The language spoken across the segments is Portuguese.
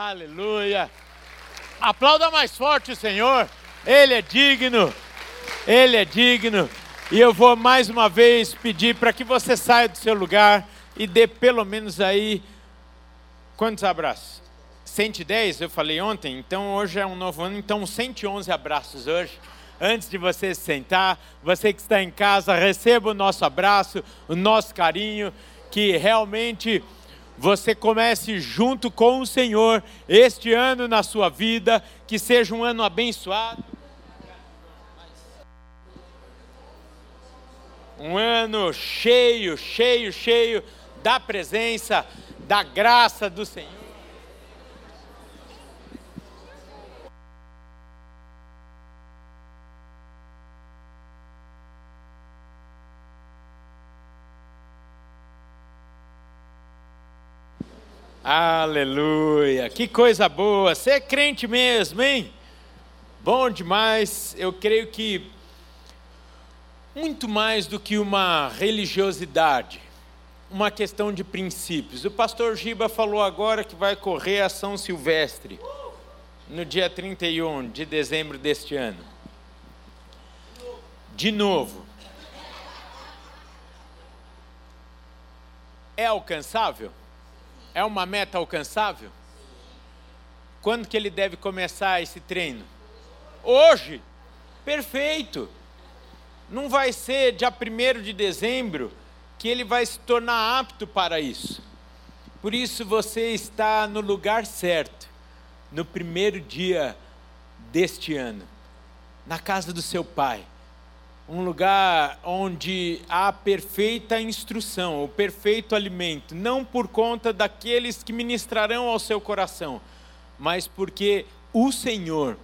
Aleluia. Aplauda mais forte o Senhor. Ele é digno. Ele é digno. E eu vou mais uma vez pedir para que você saia do seu lugar e dê pelo menos aí quantos abraços? 110, eu falei ontem, então hoje é um novo ano, então 111 abraços hoje. Antes de você se sentar, você que está em casa, receba o nosso abraço, o nosso carinho, que realmente você comece junto com o Senhor este ano na sua vida, que seja um ano abençoado um ano cheio, cheio, cheio da presença, da graça do Senhor. Aleluia, que coisa boa, você é crente mesmo, hein? Bom demais, eu creio que muito mais do que uma religiosidade, uma questão de princípios. O pastor Giba falou agora que vai correr a São Silvestre, no dia 31 de dezembro deste ano. De novo. É alcançável? É uma meta alcançável? Quando que ele deve começar esse treino? Hoje? Perfeito não vai ser dia 1 de dezembro que ele vai se tornar apto para isso. Por isso você está no lugar certo, no primeiro dia deste ano, na casa do seu pai. Um lugar onde há perfeita instrução, o perfeito alimento, não por conta daqueles que ministrarão ao seu coração, mas porque o Senhor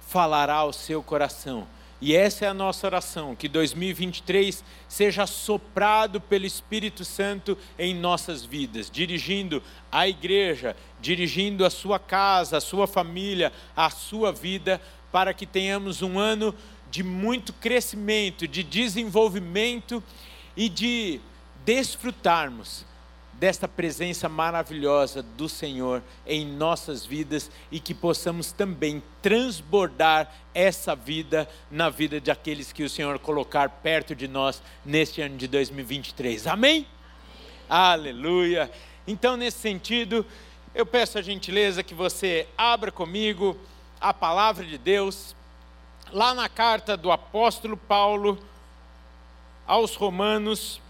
falará ao seu coração. E essa é a nossa oração, que 2023 seja soprado pelo Espírito Santo em nossas vidas, dirigindo a igreja, dirigindo a sua casa, a sua família, a sua vida, para que tenhamos um ano de muito crescimento, de desenvolvimento e de desfrutarmos desta presença maravilhosa do Senhor em nossas vidas e que possamos também transbordar essa vida na vida de aqueles que o Senhor colocar perto de nós neste ano de 2023. Amém? Aleluia. Então, nesse sentido, eu peço a gentileza que você abra comigo a palavra de Deus, lá na carta do apóstolo Paulo aos Romanos,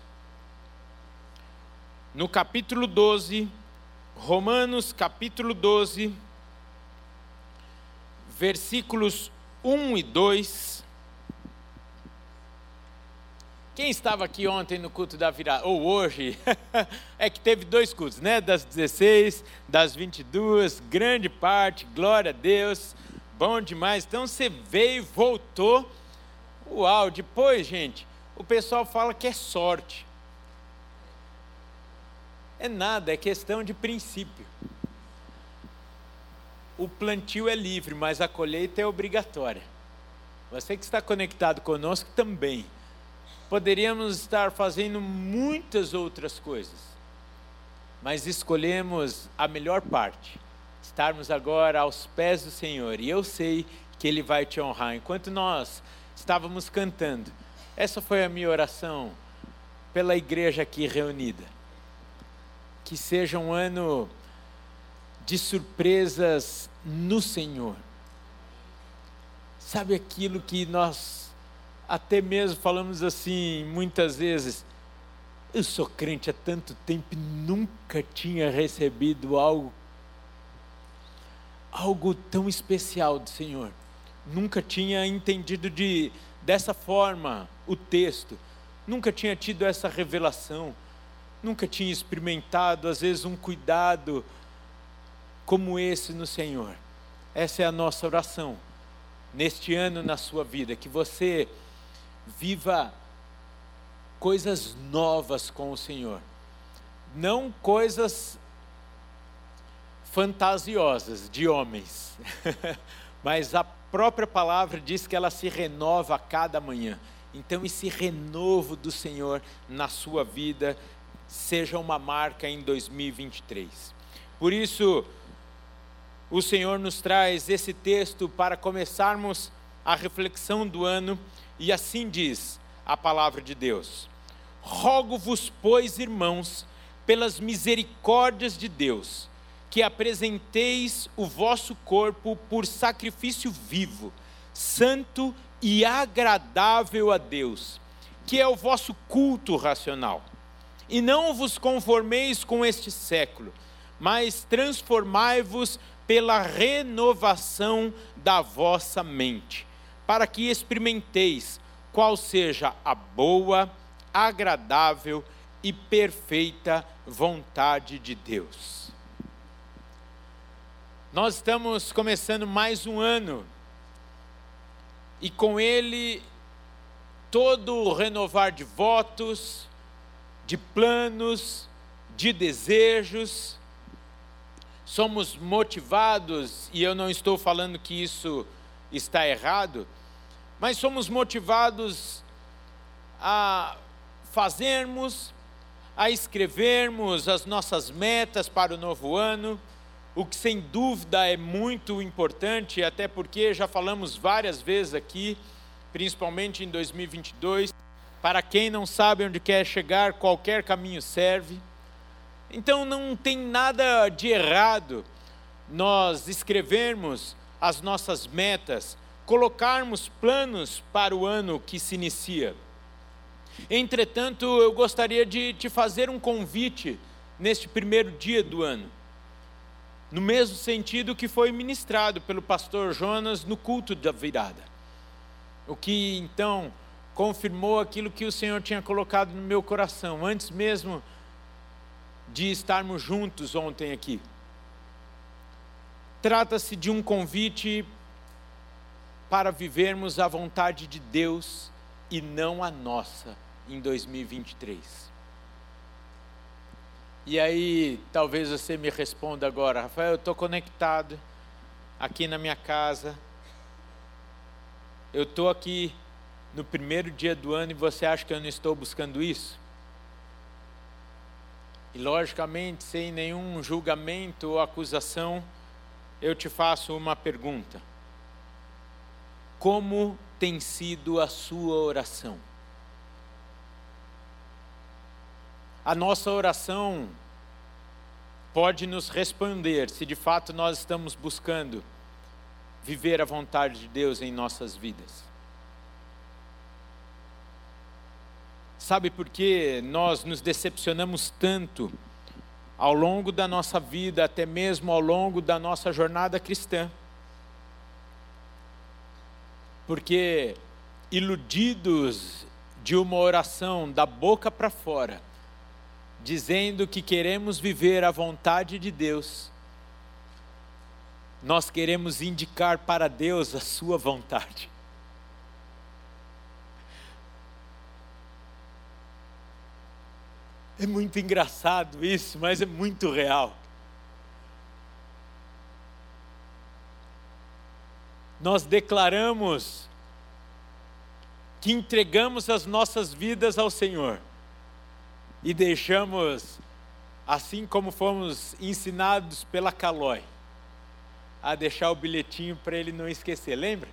no capítulo 12, Romanos capítulo 12, versículos 1 e 2. Quem estava aqui ontem no culto da virada, ou hoje, é que teve dois cultos, né? Das 16, das 22, grande parte, glória a Deus, bom demais. Então você veio voltou. Uau, depois, gente, o pessoal fala que é sorte. É nada, é questão de princípio. O plantio é livre, mas a colheita é obrigatória. Você que está conectado conosco também. Poderíamos estar fazendo muitas outras coisas, mas escolhemos a melhor parte, estarmos agora aos pés do Senhor, e eu sei que Ele vai te honrar. Enquanto nós estávamos cantando, essa foi a minha oração pela igreja aqui reunida que seja um ano de surpresas no Senhor. Sabe aquilo que nós até mesmo falamos assim muitas vezes? Eu sou crente há tanto tempo e nunca tinha recebido algo algo tão especial do Senhor. Nunca tinha entendido de dessa forma o texto. Nunca tinha tido essa revelação nunca tinha experimentado, às vezes, um cuidado como esse no Senhor. Essa é a nossa oração neste ano na sua vida, que você viva coisas novas com o Senhor, não coisas fantasiosas de homens, mas a própria palavra diz que ela se renova a cada manhã. Então, esse renovo do Senhor na sua vida seja uma marca em 2023. Por isso, o Senhor nos traz esse texto para começarmos a reflexão do ano, e assim diz a palavra de Deus: Rogo-vos, pois, irmãos, pelas misericórdias de Deus, que apresenteis o vosso corpo por sacrifício vivo, santo e agradável a Deus, que é o vosso culto racional. E não vos conformeis com este século, mas transformai-vos pela renovação da vossa mente, para que experimenteis qual seja a boa, agradável e perfeita vontade de Deus. Nós estamos começando mais um ano e com ele todo o renovar de votos, de planos, de desejos. Somos motivados, e eu não estou falando que isso está errado, mas somos motivados a fazermos, a escrevermos as nossas metas para o novo ano, o que sem dúvida é muito importante, até porque já falamos várias vezes aqui, principalmente em 2022, para quem não sabe onde quer chegar, qualquer caminho serve. Então não tem nada de errado nós escrevermos as nossas metas, colocarmos planos para o ano que se inicia. Entretanto, eu gostaria de te fazer um convite neste primeiro dia do ano no mesmo sentido que foi ministrado pelo pastor Jonas no culto da virada. O que então confirmou aquilo que o Senhor tinha colocado no meu coração, antes mesmo de estarmos juntos ontem aqui. Trata-se de um convite para vivermos a vontade de Deus e não a nossa em 2023. E aí, talvez você me responda agora, Rafael, eu estou conectado aqui na minha casa. Eu estou aqui no primeiro dia do ano e você acha que eu não estou buscando isso? E logicamente, sem nenhum julgamento ou acusação, eu te faço uma pergunta: Como tem sido a sua oração? a nossa oração pode nos responder se de fato nós estamos buscando viver a vontade de Deus em nossas vidas. Sabe por que nós nos decepcionamos tanto ao longo da nossa vida, até mesmo ao longo da nossa jornada cristã? Porque iludidos de uma oração da boca para fora, dizendo que queremos viver a vontade de Deus, nós queremos indicar para Deus a Sua vontade. É muito engraçado isso, mas é muito real. Nós declaramos que entregamos as nossas vidas ao Senhor e deixamos, assim como fomos ensinados pela Calói, a deixar o bilhetinho para ele não esquecer. Lembra?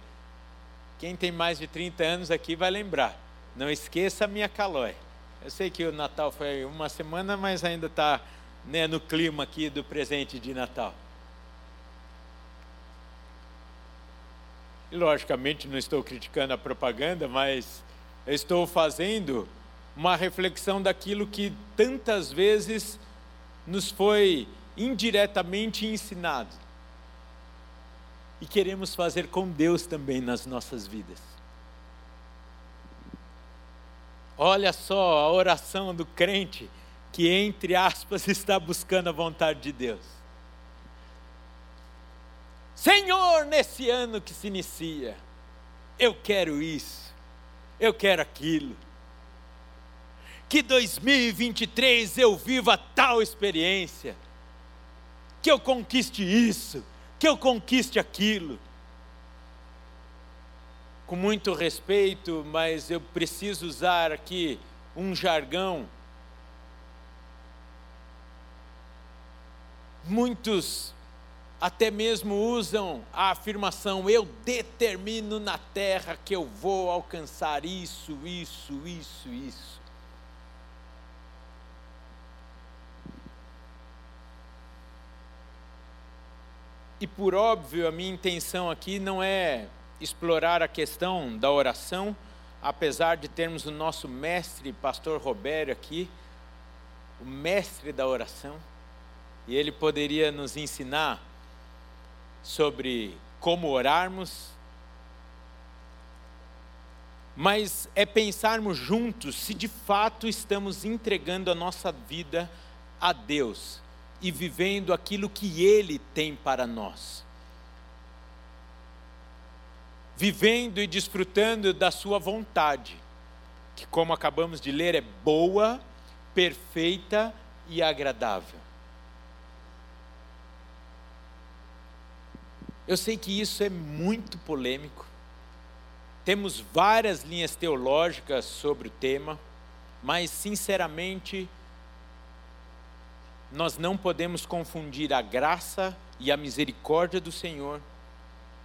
Quem tem mais de 30 anos aqui vai lembrar. Não esqueça a minha Calói. Eu sei que o Natal foi uma semana, mas ainda está né, no clima aqui do presente de Natal. E logicamente não estou criticando a propaganda, mas eu estou fazendo uma reflexão daquilo que tantas vezes nos foi indiretamente ensinado. E queremos fazer com Deus também nas nossas vidas. Olha só a oração do crente que, entre aspas, está buscando a vontade de Deus. Senhor, nesse ano que se inicia, eu quero isso, eu quero aquilo que 2023 eu viva tal experiência, que eu conquiste isso, que eu conquiste aquilo. Com muito respeito, mas eu preciso usar aqui um jargão. Muitos até mesmo usam a afirmação: eu determino na terra que eu vou alcançar isso, isso, isso, isso. E por óbvio, a minha intenção aqui não é explorar a questão da oração, apesar de termos o nosso mestre, pastor Roberto, aqui, o mestre da oração, e ele poderia nos ensinar sobre como orarmos, mas é pensarmos juntos se de fato estamos entregando a nossa vida a Deus e vivendo aquilo que Ele tem para nós. Vivendo e desfrutando da Sua vontade, que, como acabamos de ler, é boa, perfeita e agradável. Eu sei que isso é muito polêmico. Temos várias linhas teológicas sobre o tema, mas, sinceramente, nós não podemos confundir a graça e a misericórdia do Senhor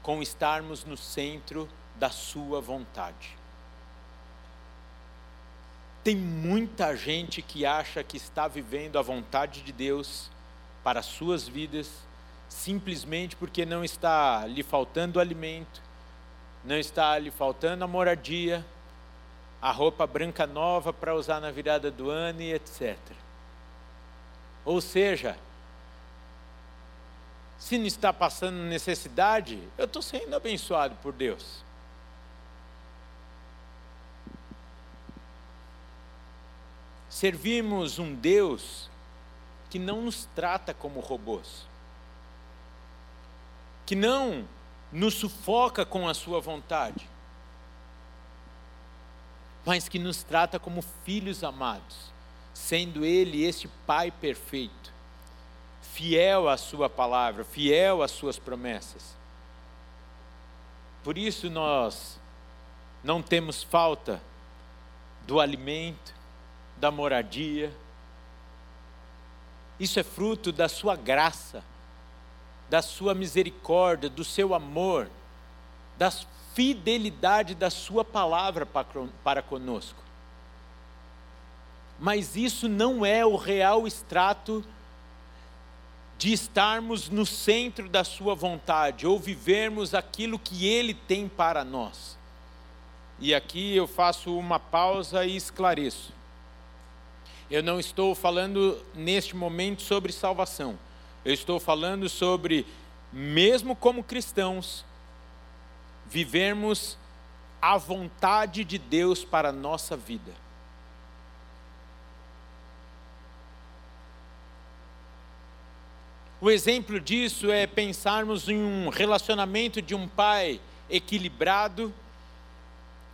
com estarmos no centro da Sua vontade. Tem muita gente que acha que está vivendo a vontade de Deus para as suas vidas, simplesmente porque não está lhe faltando alimento, não está lhe faltando a moradia, a roupa branca nova para usar na virada do ano e etc. Ou seja, se não está passando necessidade, eu estou sendo abençoado por Deus. Servimos um Deus que não nos trata como robôs, que não nos sufoca com a sua vontade, mas que nos trata como filhos amados sendo Ele este Pai perfeito, fiel à Sua palavra, fiel às Suas promessas. Por isso nós não temos falta do alimento, da moradia. Isso é fruto da Sua graça, da Sua misericórdia, do Seu amor, da fidelidade da Sua palavra para conosco mas isso não é o real extrato de estarmos no centro da Sua vontade ou vivermos aquilo que Ele tem para nós. E aqui eu faço uma pausa e esclareço. Eu não estou falando neste momento sobre salvação. Eu estou falando sobre, mesmo como cristãos, vivermos a vontade de Deus para a nossa vida. O exemplo disso é pensarmos em um relacionamento de um pai equilibrado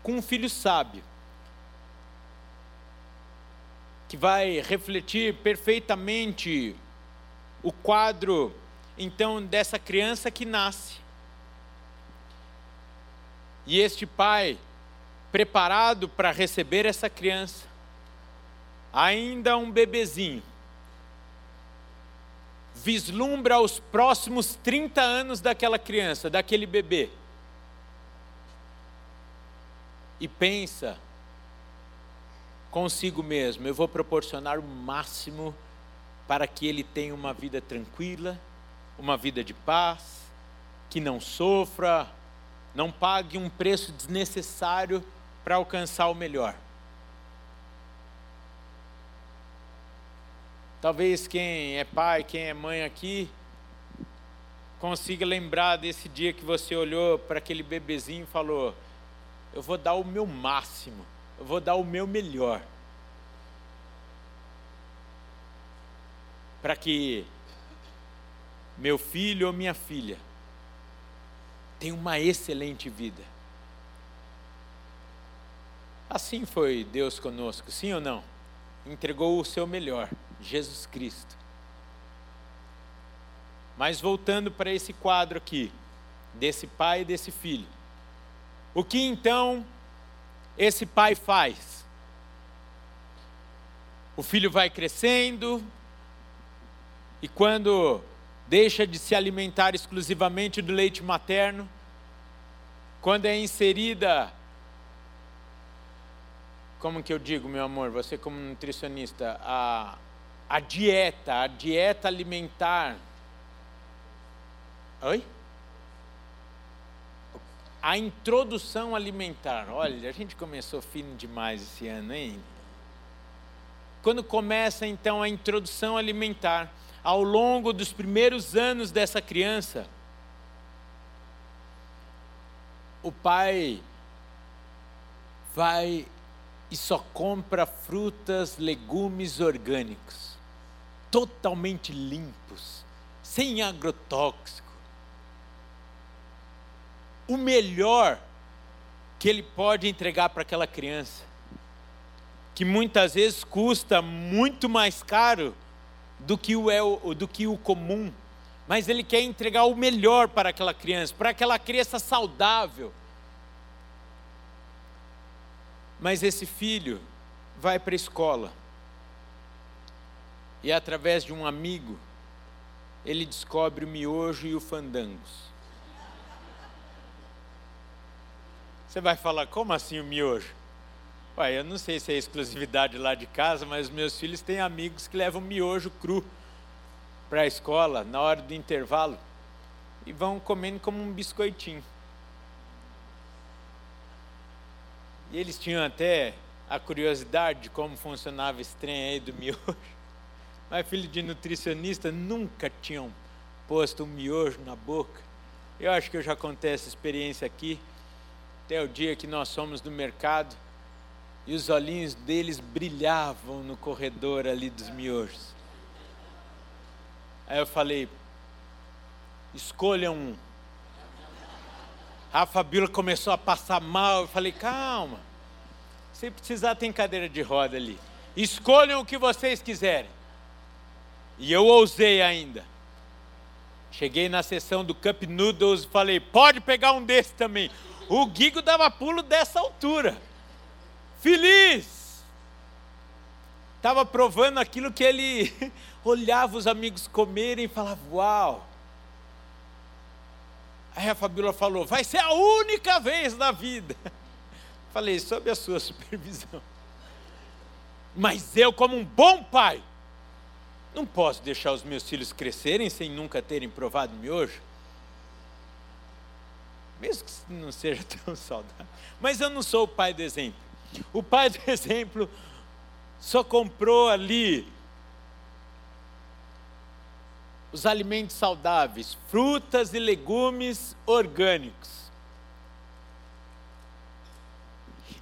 com um filho sábio, que vai refletir perfeitamente o quadro, então, dessa criança que nasce. E este pai, preparado para receber essa criança, ainda um bebezinho, vislumbra os próximos 30 anos daquela criança, daquele bebê. E pensa consigo mesmo: eu vou proporcionar o máximo para que ele tenha uma vida tranquila, uma vida de paz, que não sofra, não pague um preço desnecessário para alcançar o melhor. Talvez quem é pai, quem é mãe aqui, consiga lembrar desse dia que você olhou para aquele bebezinho e falou: Eu vou dar o meu máximo, eu vou dar o meu melhor. Para que meu filho ou minha filha tenha uma excelente vida. Assim foi Deus conosco, sim ou não? Entregou o seu melhor. Jesus Cristo. Mas voltando para esse quadro aqui, desse pai e desse filho. O que então esse pai faz? O filho vai crescendo, e quando deixa de se alimentar exclusivamente do leite materno, quando é inserida, como que eu digo, meu amor, você como nutricionista, a, a dieta, a dieta alimentar. Oi? A introdução alimentar. Olha, a gente começou fino demais esse ano, hein? Quando começa então a introdução alimentar, ao longo dos primeiros anos dessa criança, o pai vai e só compra frutas, legumes orgânicos, totalmente limpos, sem agrotóxico. O melhor que ele pode entregar para aquela criança, que muitas vezes custa muito mais caro do que o, é, do que o comum, mas ele quer entregar o melhor para aquela criança, para aquela criança saudável. Mas esse filho vai para a escola e através de um amigo ele descobre o miojo e o fandangos. Você vai falar, como assim o miojo? Ué, eu não sei se é exclusividade lá de casa, mas meus filhos têm amigos que levam miojo cru para a escola na hora do intervalo e vão comendo como um biscoitinho. E eles tinham até a curiosidade de como funcionava esse trem aí do miojo. Mas filho de nutricionista nunca tinham posto um miojo na boca. Eu acho que eu já contei essa experiência aqui. Até o dia que nós fomos no mercado e os olhinhos deles brilhavam no corredor ali dos miojos. Aí eu falei: escolha um. A Fabíola começou a passar mal. Eu falei: calma. Se precisar, tem cadeira de roda ali. Escolham o que vocês quiserem. E eu ousei ainda. Cheguei na sessão do Cup Noodles e falei: pode pegar um desse também. O Guigo dava pulo dessa altura feliz. Estava provando aquilo que ele olhava os amigos comerem e falava: Uau! Aí a Fabíola falou: Vai ser a única vez na vida. Falei: Sob a sua supervisão. Mas eu, como um bom pai, não posso deixar os meus filhos crescerem sem nunca terem provado miojo. Mesmo que não seja tão saudável. Mas eu não sou o pai do exemplo. O pai do exemplo só comprou ali os alimentos saudáveis, frutas e legumes orgânicos.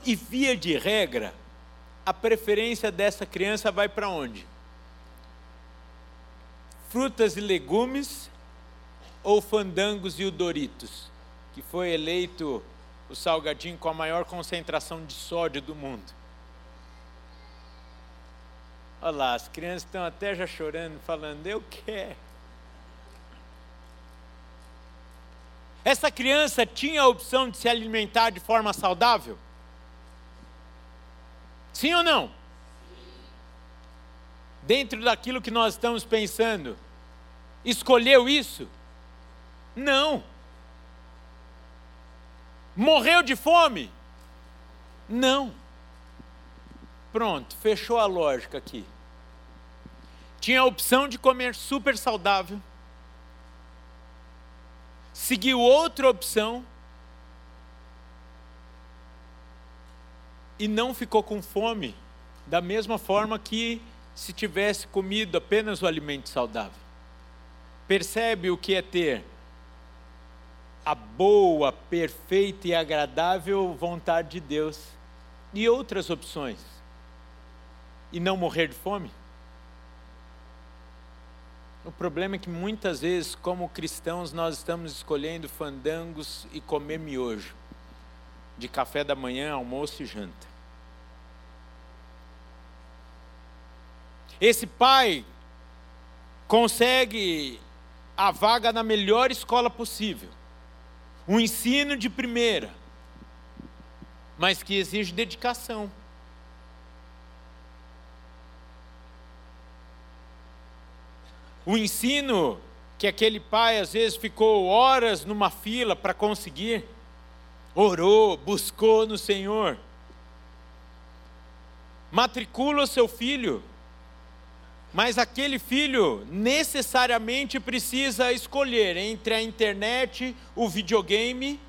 E via de regra, a preferência dessa criança vai para onde? Frutas e legumes ou fandangos e o Doritos, que foi eleito o salgadinho com a maior concentração de sódio do mundo. Olha lá, as crianças estão até já chorando, falando, eu quero. Essa criança tinha a opção de se alimentar de forma saudável? Sim ou não? Dentro daquilo que nós estamos pensando, escolheu isso? Não. Morreu de fome? Não. Pronto, fechou a lógica aqui. Tinha a opção de comer super saudável. Seguiu outra opção. E não ficou com fome, da mesma forma que se tivesse comido apenas o alimento saudável. Percebe o que é ter a boa, perfeita e agradável vontade de Deus e outras opções. E não morrer de fome? O problema é que muitas vezes, como cristãos, nós estamos escolhendo fandangos e comer miojo, de café da manhã, almoço e janta. Esse pai consegue a vaga na melhor escola possível um ensino de primeira, mas que exige dedicação. O ensino que aquele pai às vezes ficou horas numa fila para conseguir, orou, buscou no Senhor. Matricula o seu filho, mas aquele filho necessariamente precisa escolher entre a internet, o videogame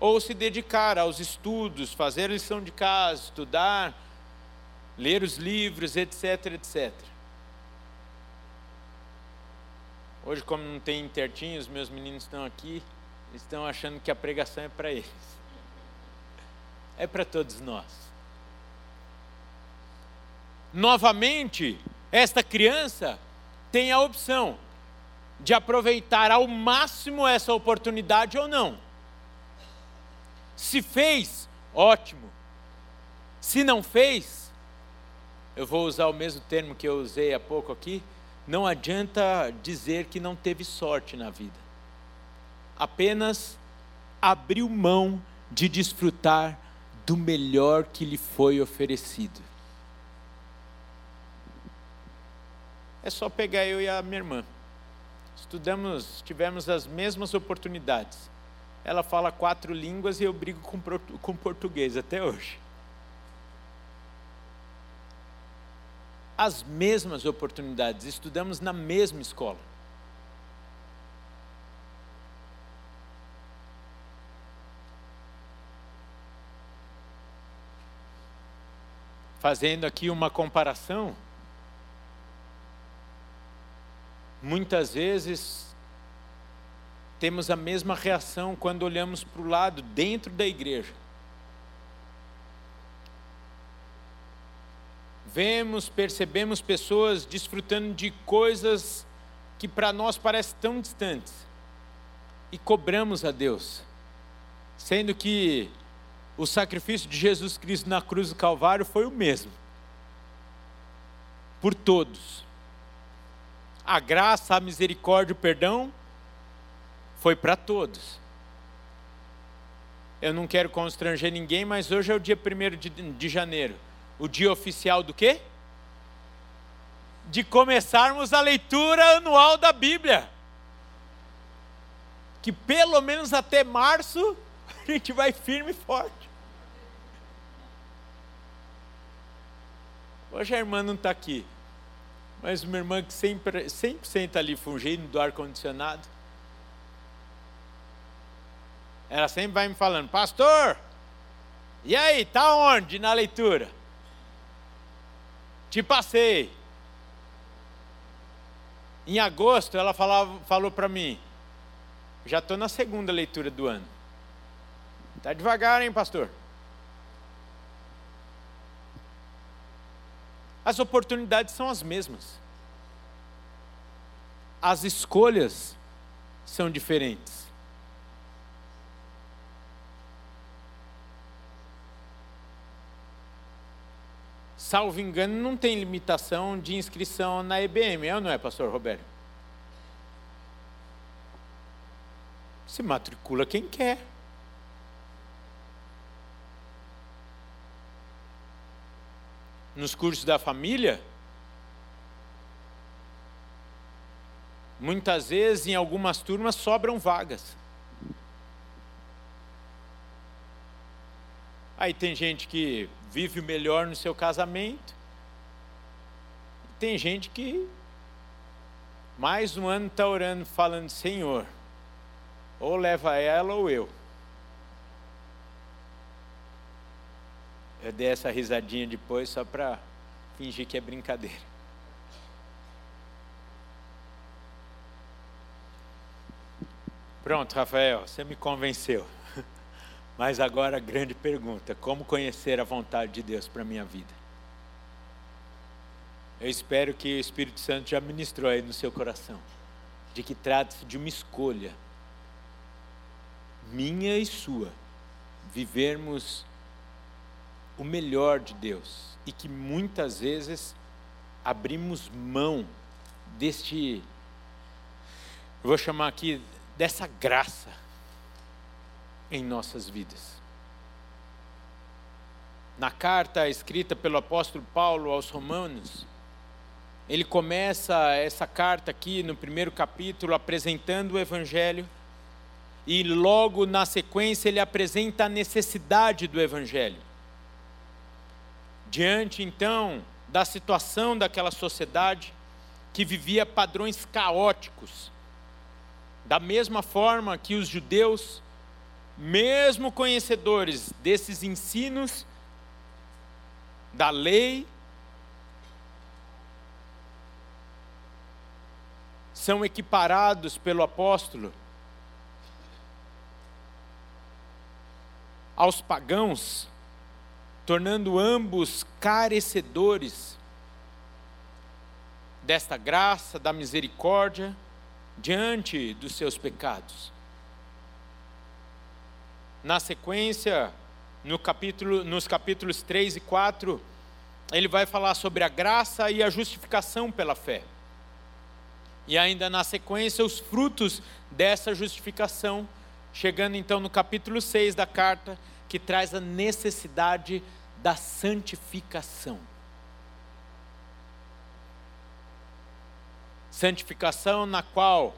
ou se dedicar aos estudos, fazer lição de casa, estudar, ler os livros, etc, etc. Hoje, como não tem intertinho, os meus meninos estão aqui, estão achando que a pregação é para eles. É para todos nós. Novamente, esta criança tem a opção de aproveitar ao máximo essa oportunidade ou não. Se fez, ótimo. Se não fez, eu vou usar o mesmo termo que eu usei há pouco aqui, não adianta dizer que não teve sorte na vida. Apenas abriu mão de desfrutar do melhor que lhe foi oferecido. É só pegar eu e a minha irmã. Estudamos, tivemos as mesmas oportunidades ela fala quatro línguas e eu brigo com, com português até hoje. As mesmas oportunidades, estudamos na mesma escola. Fazendo aqui uma comparação, muitas vezes temos a mesma reação quando olhamos para o lado, dentro da igreja. Vemos, percebemos pessoas desfrutando de coisas que para nós parecem tão distantes e cobramos a Deus, sendo que o sacrifício de Jesus Cristo na cruz do Calvário foi o mesmo, por todos. A graça, a misericórdia, o perdão foi para todos. Eu não quero constranger ninguém, mas hoje é o dia 1 de, de janeiro. O dia oficial do quê? De começarmos a leitura anual da Bíblia. Que pelo menos até março a gente vai firme e forte. Hoje a irmã não está aqui, mas uma irmã que sempre, sempre senta ali fungindo do ar-condicionado ela sempre vai me falando, pastor, e aí, tá onde na leitura? Te passei. Em agosto ela falava, falou para mim, já estou na segunda leitura do ano. Tá devagar, hein, pastor? As oportunidades são as mesmas. As escolhas são diferentes. salvo engano, não tem limitação de inscrição na EBM, é ou não é, pastor Roberto? Se matricula quem quer. Nos cursos da família, muitas vezes em algumas turmas sobram vagas. Aí tem gente que vive melhor no seu casamento. Tem gente que mais um ano está orando, falando, Senhor, ou leva ela ou eu. Eu dei essa risadinha depois só para fingir que é brincadeira. Pronto, Rafael, você me convenceu. Mas agora a grande pergunta: como conhecer a vontade de Deus para a minha vida? Eu espero que o Espírito Santo já ministrou aí no seu coração, de que trata-se de uma escolha, minha e sua, vivermos o melhor de Deus e que muitas vezes abrimos mão deste, eu vou chamar aqui, dessa graça em nossas vidas. Na carta escrita pelo apóstolo Paulo aos Romanos, ele começa essa carta aqui no primeiro capítulo apresentando o Evangelho, e logo na sequência ele apresenta a necessidade do Evangelho. Diante então da situação daquela sociedade que vivia padrões caóticos, da mesma forma que os judeus, mesmo conhecedores desses ensinos da lei, são equiparados pelo apóstolo aos pagãos, tornando ambos carecedores desta graça, da misericórdia diante dos seus pecados. Na sequência, no capítulo, nos capítulos 3 e 4, ele vai falar sobre a graça e a justificação pela fé. E ainda na sequência, os frutos dessa justificação, chegando então no capítulo 6 da carta, que traz a necessidade da santificação. Santificação na qual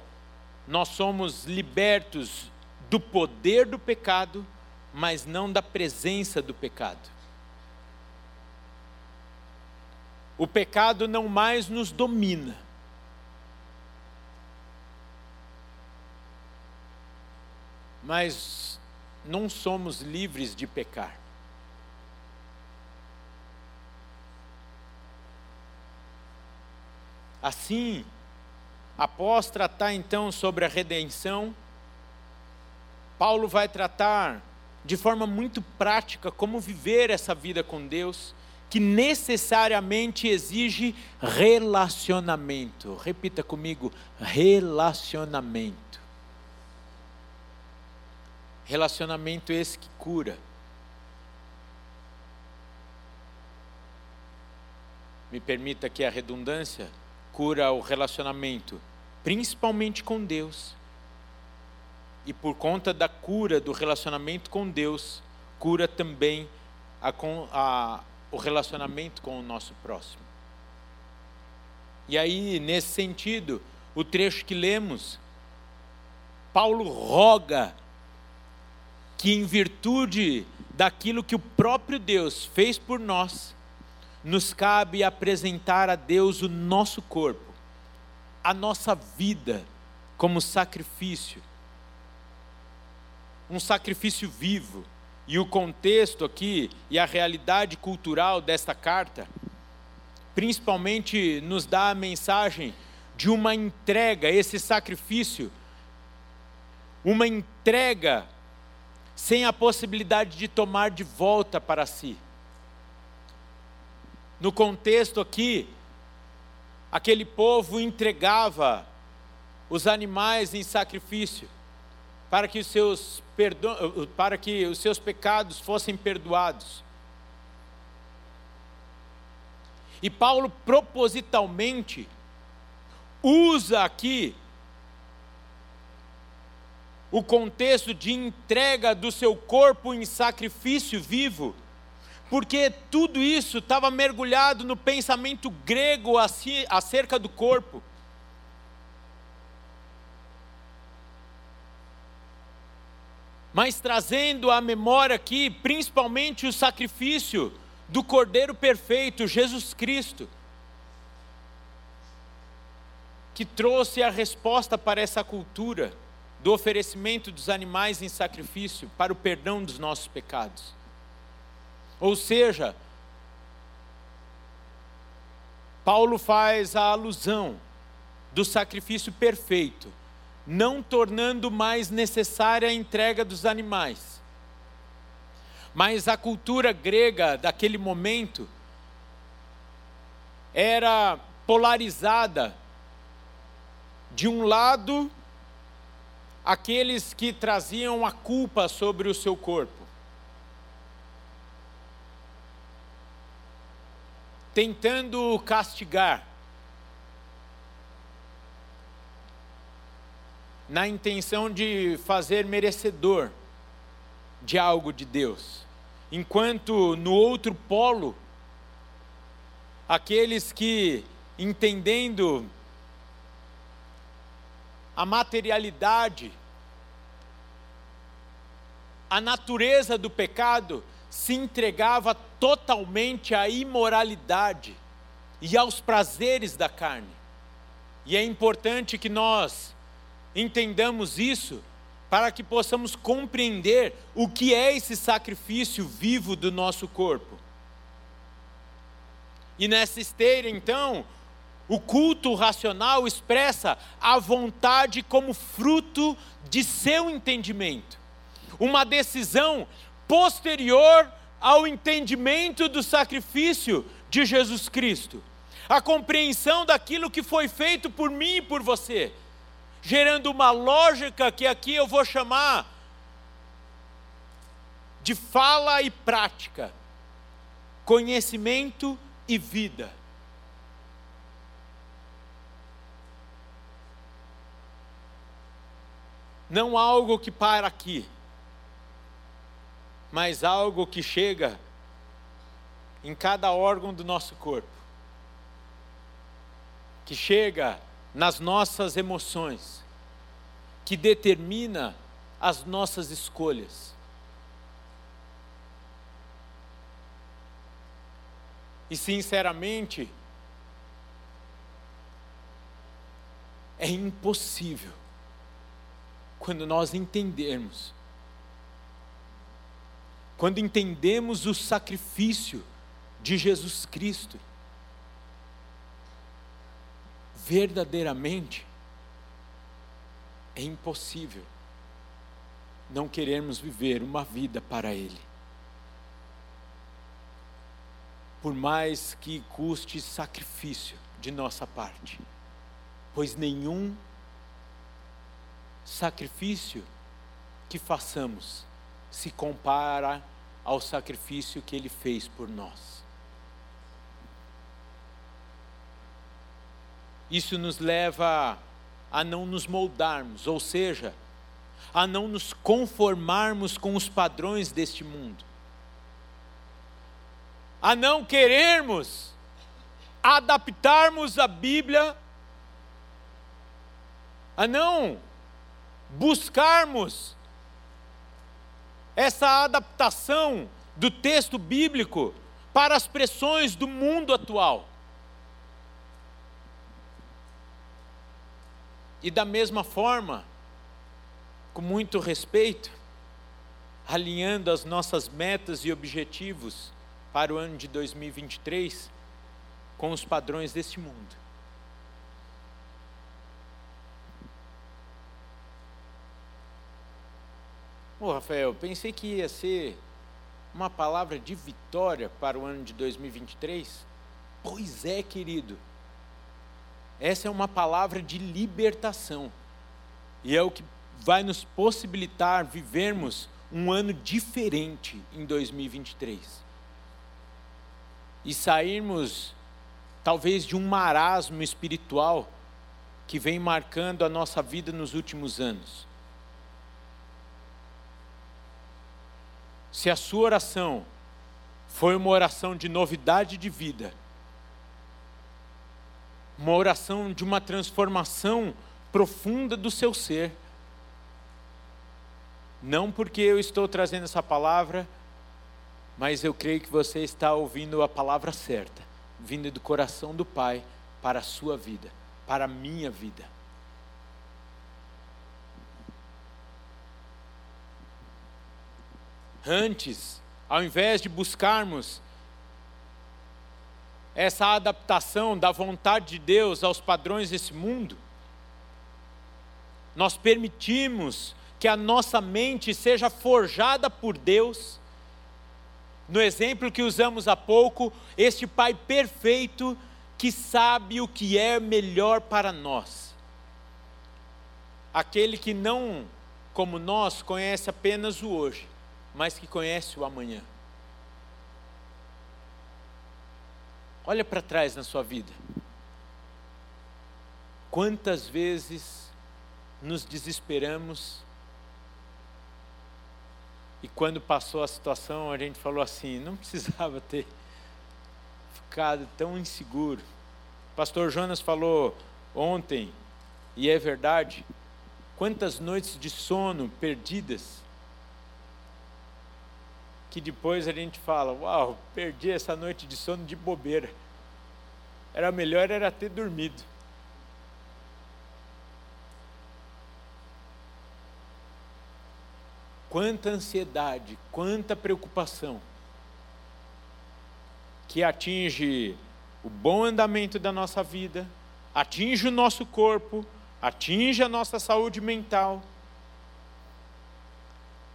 nós somos libertos do poder do pecado, mas não da presença do pecado. O pecado não mais nos domina mas não somos livres de pecar. Assim, após tratar então sobre a redenção, Paulo vai tratar de forma muito prática como viver essa vida com Deus, que necessariamente exige relacionamento. Repita comigo: relacionamento. Relacionamento esse que cura. Me permita que a redundância cura o relacionamento, principalmente com Deus. E por conta da cura do relacionamento com Deus, cura também a, a, o relacionamento com o nosso próximo. E aí, nesse sentido, o trecho que lemos, Paulo roga que, em virtude daquilo que o próprio Deus fez por nós, nos cabe apresentar a Deus o nosso corpo, a nossa vida, como sacrifício, um sacrifício vivo. E o contexto aqui e a realidade cultural desta carta, principalmente nos dá a mensagem de uma entrega, esse sacrifício, uma entrega sem a possibilidade de tomar de volta para si. No contexto aqui, aquele povo entregava os animais em sacrifício para que os seus, perdo... para que os seus pecados fossem perdoados. E Paulo propositalmente usa aqui o contexto de entrega do seu corpo em sacrifício vivo, porque tudo isso estava mergulhado no pensamento grego acerca do corpo. Mas trazendo à memória aqui, principalmente o sacrifício do Cordeiro Perfeito, Jesus Cristo, que trouxe a resposta para essa cultura do oferecimento dos animais em sacrifício para o perdão dos nossos pecados. Ou seja, Paulo faz a alusão do sacrifício perfeito, não tornando mais necessária a entrega dos animais. Mas a cultura grega daquele momento era polarizada. De um lado, aqueles que traziam a culpa sobre o seu corpo. Tentando castigar, na intenção de fazer merecedor de algo de Deus. Enquanto no outro polo, aqueles que entendendo a materialidade, a natureza do pecado, se entregava totalmente à imoralidade e aos prazeres da carne. E é importante que nós entendamos isso para que possamos compreender o que é esse sacrifício vivo do nosso corpo. E nessa esteira, então, o culto racional expressa a vontade como fruto de seu entendimento. Uma decisão posterior ao entendimento do sacrifício de Jesus Cristo. A compreensão daquilo que foi feito por mim e por você, gerando uma lógica que aqui eu vou chamar de fala e prática, conhecimento e vida. não algo que para aqui, mas algo que chega em cada órgão do nosso corpo, que chega nas nossas emoções, que determina as nossas escolhas. E sinceramente, é impossível quando nós entendermos. Quando entendemos o sacrifício de Jesus Cristo, verdadeiramente, é impossível não querermos viver uma vida para Ele. Por mais que custe sacrifício de nossa parte, pois nenhum sacrifício que façamos se compara ao sacrifício que ele fez por nós. Isso nos leva a não nos moldarmos, ou seja, a não nos conformarmos com os padrões deste mundo, a não querermos adaptarmos a Bíblia, a não buscarmos essa adaptação do texto bíblico para as pressões do mundo atual. E da mesma forma, com muito respeito, alinhando as nossas metas e objetivos para o ano de 2023 com os padrões deste mundo. Ô Rafael, pensei que ia ser uma palavra de vitória para o ano de 2023. Pois é, querido. Essa é uma palavra de libertação. E é o que vai nos possibilitar vivermos um ano diferente em 2023. E sairmos, talvez, de um marasmo espiritual que vem marcando a nossa vida nos últimos anos. Se a sua oração foi uma oração de novidade de vida, uma oração de uma transformação profunda do seu ser, não porque eu estou trazendo essa palavra, mas eu creio que você está ouvindo a palavra certa, vinda do coração do Pai para a sua vida, para a minha vida. Antes, ao invés de buscarmos essa adaptação da vontade de Deus aos padrões desse mundo, nós permitimos que a nossa mente seja forjada por Deus. No exemplo que usamos há pouco, este Pai perfeito que sabe o que é melhor para nós. Aquele que não, como nós, conhece apenas o hoje, mas que conhece o amanhã. Olha para trás na sua vida. Quantas vezes nos desesperamos e quando passou a situação a gente falou assim: não precisava ter ficado tão inseguro, Pastor Jonas falou ontem, e é verdade, quantas noites de sono perdidas, que depois a gente fala, uau, perdi essa noite de sono de bobeira. Era melhor era ter dormido. Quanta ansiedade, quanta preocupação que atinge o bom andamento da nossa vida, atinge o nosso corpo, atinge a nossa saúde mental.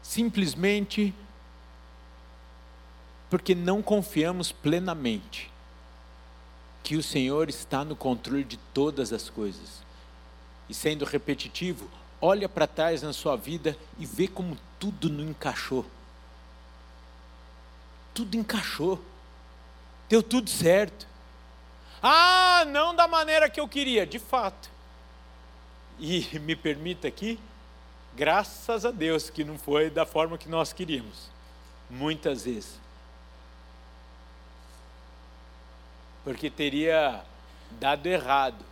Simplesmente porque não confiamos plenamente que o Senhor está no controle de todas as coisas. E sendo repetitivo, olha para trás na sua vida e vê como tudo não encaixou. Tudo encaixou. Deu tudo certo. Ah, não da maneira que eu queria, de fato. E me permita aqui, graças a Deus que não foi da forma que nós queríamos, muitas vezes. Porque teria dado errado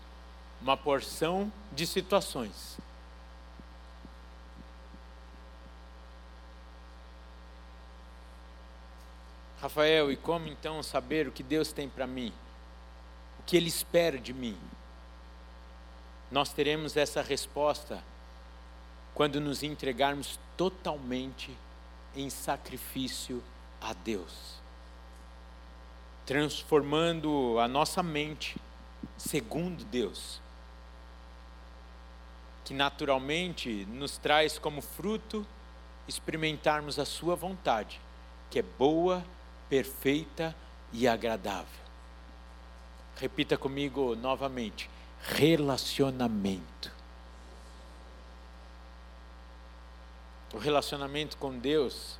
uma porção de situações. Rafael, e como então saber o que Deus tem para mim? O que Ele espera de mim? Nós teremos essa resposta quando nos entregarmos totalmente em sacrifício a Deus, transformando a nossa mente segundo Deus, que naturalmente nos traz como fruto experimentarmos a Sua vontade, que é boa, perfeita e agradável. Repita comigo novamente: relacionamento. O relacionamento com Deus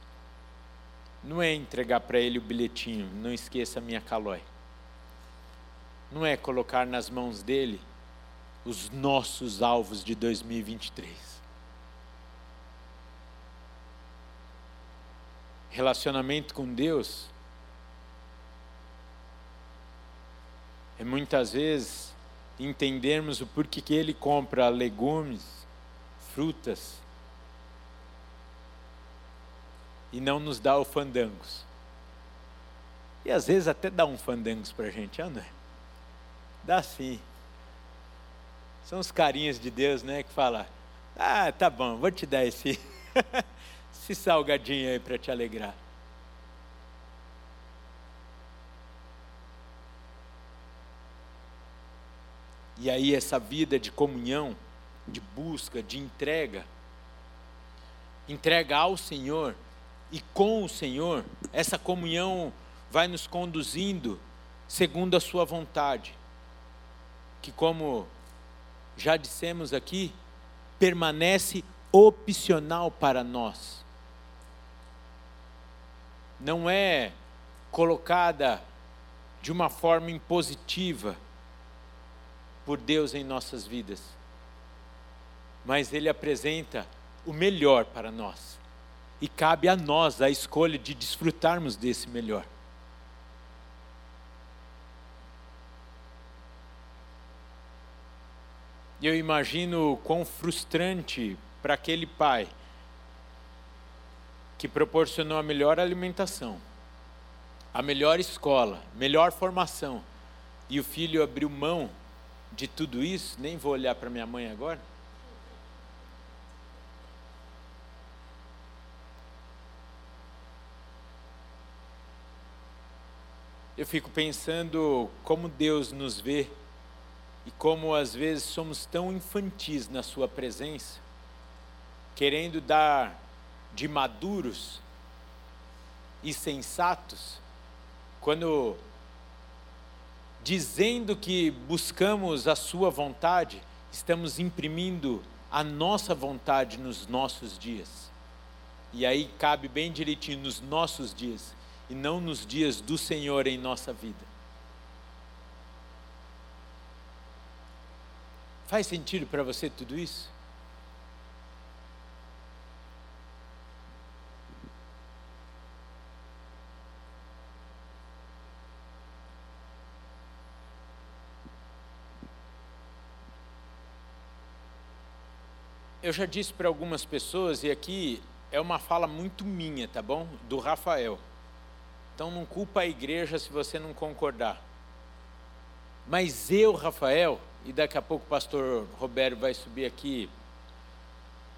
não é entregar para Ele o bilhetinho, não esqueça a minha calói. Não é colocar nas mãos dele os nossos alvos de 2023. Relacionamento com Deus é muitas vezes entendermos o porquê que ele compra legumes, frutas e não nos dá o fandangos. E às vezes até dá um fandangos para a gente, ah, é? Dá sim. São os carinhos de Deus, né, que fala, ah, tá bom, vou te dar esse, esse salgadinho aí para te alegrar. E aí, essa vida de comunhão, de busca, de entrega, entrega ao Senhor e com o Senhor, essa comunhão vai nos conduzindo segundo a Sua vontade, que, como já dissemos aqui, permanece opcional para nós. Não é colocada de uma forma impositiva, por Deus em nossas vidas. Mas Ele apresenta o melhor para nós. E cabe a nós a escolha de desfrutarmos desse melhor. Eu imagino quão frustrante para aquele pai que proporcionou a melhor alimentação, a melhor escola, melhor formação, e o filho abriu mão de tudo isso, nem vou olhar para minha mãe agora. Eu fico pensando como Deus nos vê e como às vezes somos tão infantis na Sua presença, querendo dar de maduros e sensatos, quando dizendo que buscamos a Sua vontade, estamos imprimindo a nossa vontade nos nossos dias. E aí cabe bem direitinho nos nossos dias e não nos dias do Senhor em nossa vida. Faz sentido para você tudo isso? Eu já disse para algumas pessoas, e aqui é uma fala muito minha, tá bom? Do Rafael. Então não culpa a igreja se você não concordar. Mas eu, Rafael, e daqui a pouco o pastor Roberto vai subir aqui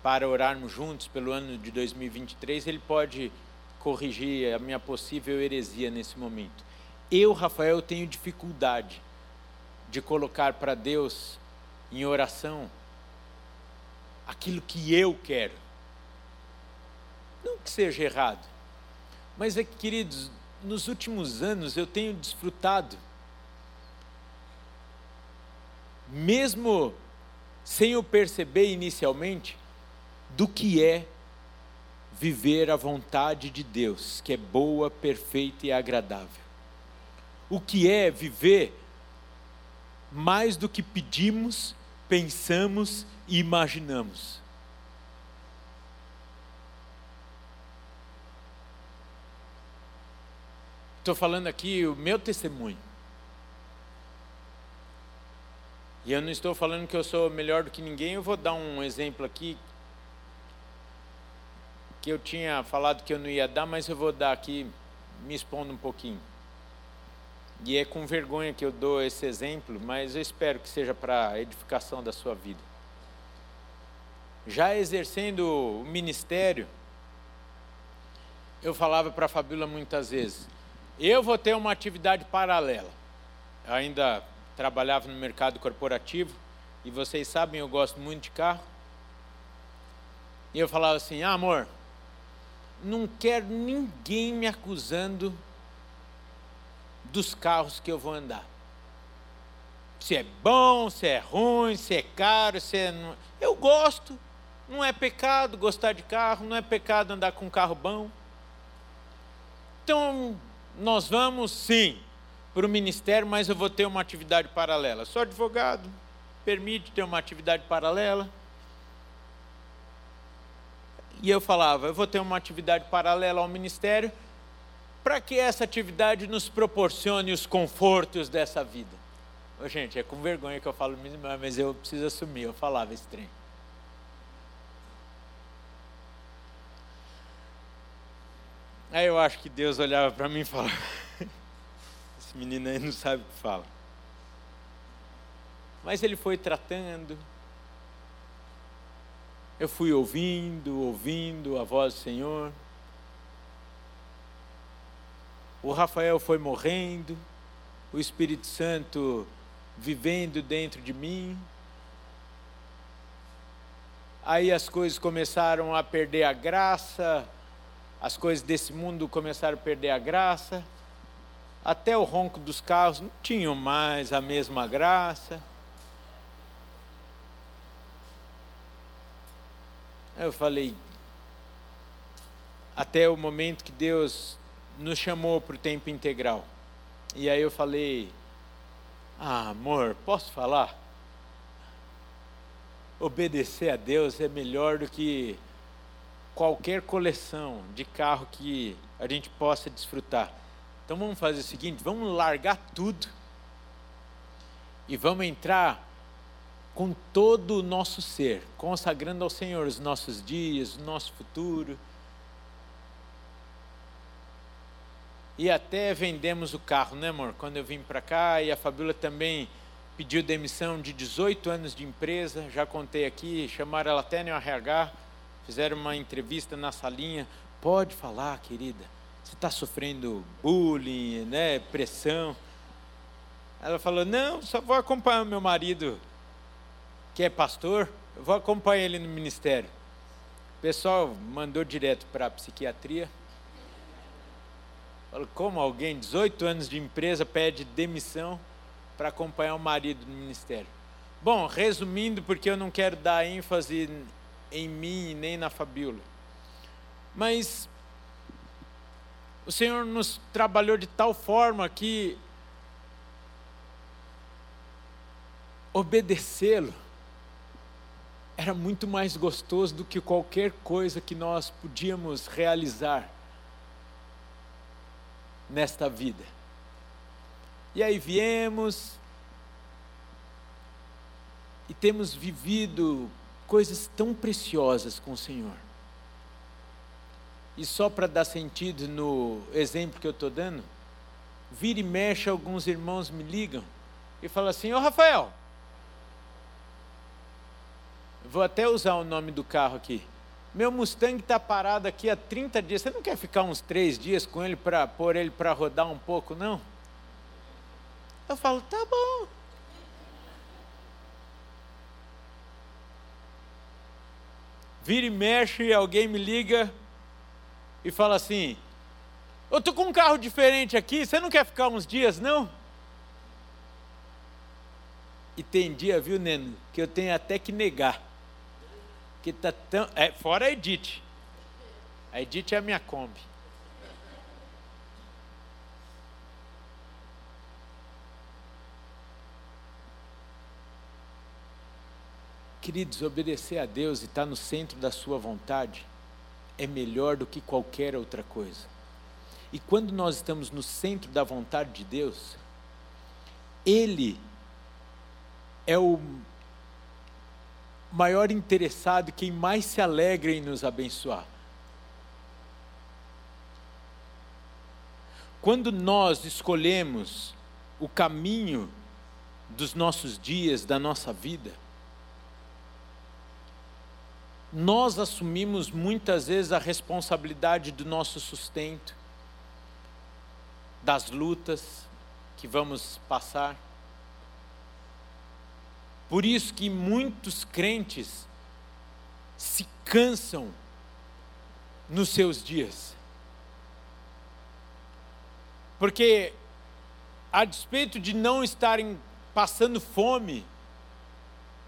para orarmos juntos pelo ano de 2023, ele pode corrigir a minha possível heresia nesse momento. Eu, Rafael, tenho dificuldade de colocar para Deus em oração aquilo que eu quero. Não que seja errado, mas é que, queridos, nos últimos anos eu tenho desfrutado, mesmo sem eu perceber inicialmente, do que é viver a vontade de Deus, que é boa, perfeita e agradável. O que é viver mais do que pedimos, pensamos e imaginamos. Estou falando aqui o meu testemunho. E eu não estou falando que eu sou melhor do que ninguém, eu vou dar um exemplo aqui que eu tinha falado que eu não ia dar, mas eu vou dar aqui, me expondo um pouquinho. E é com vergonha que eu dou esse exemplo, mas eu espero que seja para a edificação da sua vida. Já exercendo o ministério, eu falava para a Fabíola muitas vezes: eu vou ter uma atividade paralela. Eu ainda trabalhava no mercado corporativo e vocês sabem, eu gosto muito de carro. E eu falava assim: ah, amor, não quero ninguém me acusando dos carros que eu vou andar. Se é bom, se é ruim, se é caro, se é. Eu gosto. Não é pecado gostar de carro, não é pecado andar com um carro bom. Então, nós vamos sim para o ministério, mas eu vou ter uma atividade paralela. Sou advogado, permite ter uma atividade paralela. E eu falava, eu vou ter uma atividade paralela ao ministério, para que essa atividade nos proporcione os confortos dessa vida. Gente, é com vergonha que eu falo, mas eu preciso assumir, eu falava esse trem. Aí eu acho que Deus olhava para mim e falava: Esse menino aí não sabe o que fala. Mas ele foi tratando. Eu fui ouvindo, ouvindo a voz do Senhor o Rafael foi morrendo, o Espírito Santo vivendo dentro de mim. Aí as coisas começaram a perder a graça, as coisas desse mundo começaram a perder a graça, até o ronco dos carros não tinham mais a mesma graça. Eu falei, até o momento que Deus nos chamou para o tempo integral. E aí eu falei: Ah, amor, posso falar? Obedecer a Deus é melhor do que qualquer coleção de carro que a gente possa desfrutar. Então vamos fazer o seguinte: vamos largar tudo e vamos entrar com todo o nosso ser, consagrando ao Senhor os nossos dias, o nosso futuro e até vendemos o carro, né, amor? Quando eu vim para cá e a Fabíola também pediu demissão de 18 anos de empresa, já contei aqui, chamaram ela até no RH, fizeram uma entrevista na salinha. Pode falar, querida, você está sofrendo bullying, né, pressão. Ela falou: Não, só vou acompanhar o meu marido, que é pastor, eu vou acompanhar ele no ministério. O pessoal mandou direto para a psiquiatria. Como alguém, 18 anos de empresa, pede demissão para acompanhar o marido no ministério? Bom, resumindo, porque eu não quero dar ênfase em mim nem na Fabíola. Mas o Senhor nos trabalhou de tal forma que obedecê-lo era muito mais gostoso do que qualquer coisa que nós podíamos realizar nesta vida. E aí viemos e temos vivido coisas tão preciosas com o Senhor. E só para dar sentido no exemplo que eu estou dando, vira e mexe, alguns irmãos me ligam e falam assim: Ô Rafael, vou até usar o nome do carro aqui. Meu Mustang está parado aqui há 30 dias. Você não quer ficar uns três dias com ele para pôr ele para rodar um pouco, não? Eu falo, tá bom. Vira e mexe, alguém me liga e fala assim: Eu tô com um carro diferente aqui, você não quer ficar uns dias, não? E tem dia, viu, Neno, que eu tenho até que negar. Que tá tão. É, fora a Edith. A Edith é a minha Kombi. Queridos, obedecer a Deus e estar no centro da Sua vontade é melhor do que qualquer outra coisa. E quando nós estamos no centro da vontade de Deus, Ele é o maior interessado, quem mais se alegra em nos abençoar. Quando nós escolhemos o caminho dos nossos dias, da nossa vida, nós assumimos muitas vezes a responsabilidade do nosso sustento, das lutas que vamos passar. Por isso que muitos crentes se cansam nos seus dias. Porque, a despeito de não estarem passando fome,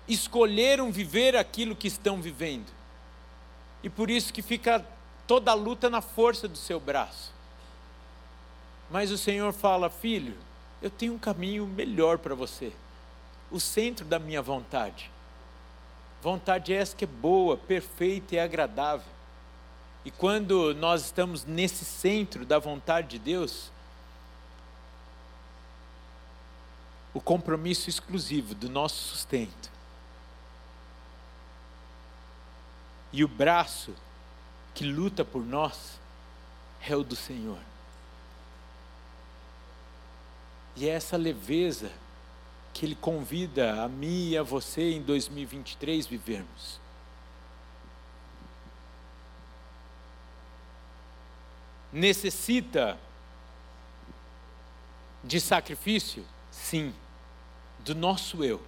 escolheram viver aquilo que estão vivendo. E por isso que fica toda a luta na força do seu braço. Mas o Senhor fala: Filho, eu tenho um caminho melhor para você. O centro da minha vontade. Vontade essa que é boa, perfeita e agradável. E quando nós estamos nesse centro da vontade de Deus, o compromisso exclusivo do nosso sustento E o braço que luta por nós é o do Senhor. E é essa leveza que Ele convida a mim e a você em 2023 vivermos. Necessita de sacrifício? Sim, do nosso eu,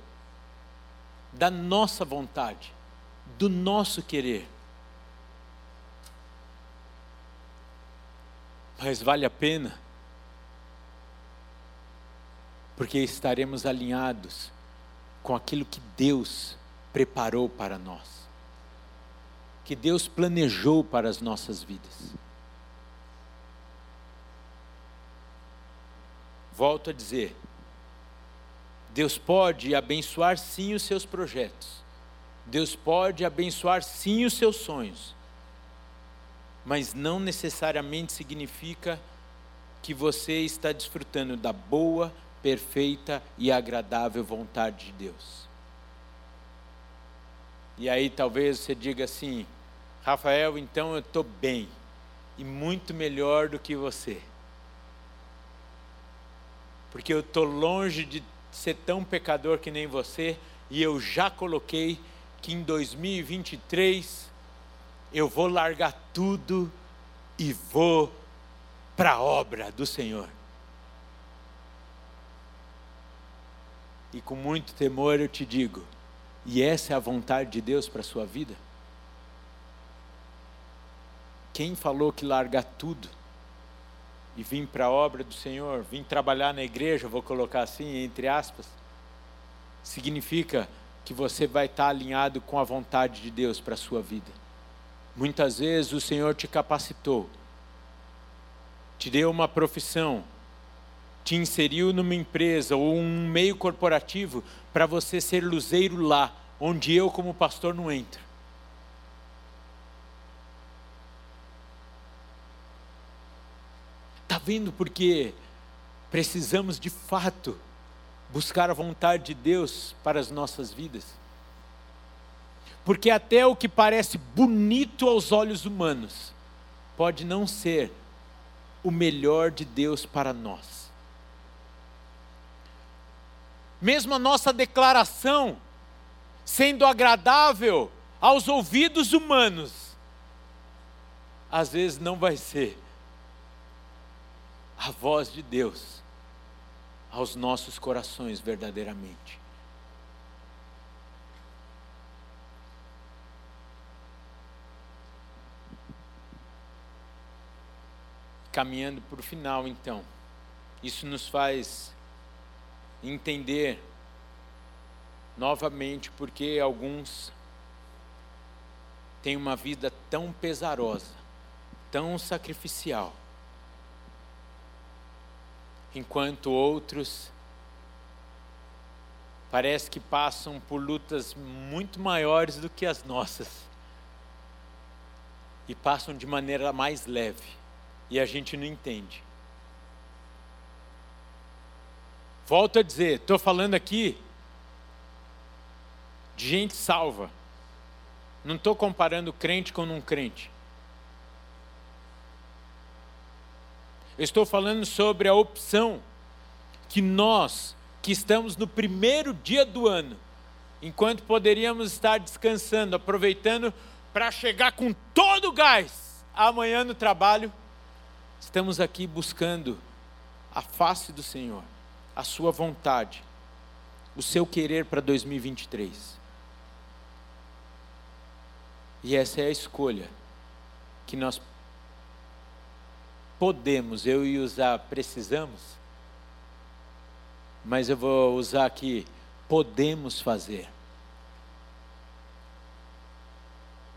da nossa vontade do nosso querer. Mas vale a pena, porque estaremos alinhados com aquilo que Deus preparou para nós, que Deus planejou para as nossas vidas. Volto a dizer, Deus pode abençoar sim os seus projetos, Deus pode abençoar sim os seus sonhos, mas não necessariamente significa que você está desfrutando da boa, perfeita e agradável vontade de Deus. E aí talvez você diga assim, Rafael, então eu estou bem e muito melhor do que você. Porque eu estou longe de ser tão pecador que nem você e eu já coloquei que em 2023 eu vou largar tudo e vou para a obra do Senhor. E com muito temor eu te digo, e essa é a vontade de Deus para a sua vida? Quem falou que largar tudo e vir para a obra do Senhor, vir trabalhar na igreja, vou colocar assim, entre aspas, significa que você vai estar alinhado com a vontade de Deus para a sua vida. Muitas vezes o Senhor te capacitou, te deu uma profissão, te inseriu numa empresa ou um meio corporativo para você ser luzeiro lá, onde eu, como pastor, não entro. Está vendo porque precisamos de fato buscar a vontade de Deus para as nossas vidas. Porque até o que parece bonito aos olhos humanos pode não ser o melhor de Deus para nós. Mesmo a nossa declaração sendo agradável aos ouvidos humanos, às vezes não vai ser a voz de Deus aos nossos corações verdadeiramente. Caminhando para o final, então, isso nos faz entender novamente porque alguns têm uma vida tão pesarosa, tão sacrificial, enquanto outros parece que passam por lutas muito maiores do que as nossas e passam de maneira mais leve e a gente não entende. Volto a dizer, estou falando aqui de gente salva. Não estou comparando crente com não crente. Eu estou falando sobre a opção que nós, que estamos no primeiro dia do ano, enquanto poderíamos estar descansando, aproveitando para chegar com todo o gás amanhã no trabalho, estamos aqui buscando a face do Senhor, a Sua vontade, o seu querer para 2023. E essa é a escolha que nós podemos, eu e usar precisamos, mas eu vou usar aqui podemos fazer.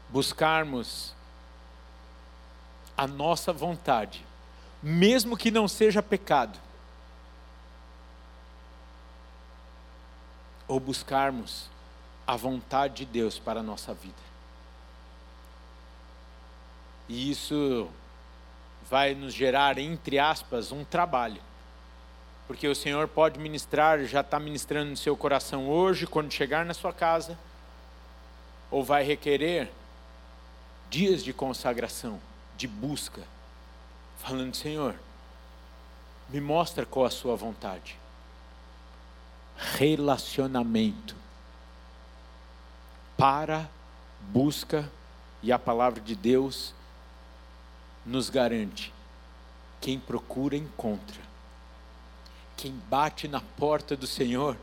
Buscarmos a nossa vontade, mesmo que não seja pecado. Ou buscarmos a vontade de Deus para a nossa vida. E isso vai nos gerar, entre aspas, um trabalho. Porque o Senhor pode ministrar, já está ministrando no seu coração hoje, quando chegar na sua casa, ou vai requerer dias de consagração, de busca, falando: Senhor, me mostra qual a sua vontade. Relacionamento. Para, busca, e a palavra de Deus nos garante: quem procura, encontra. Quem bate na porta do Senhor,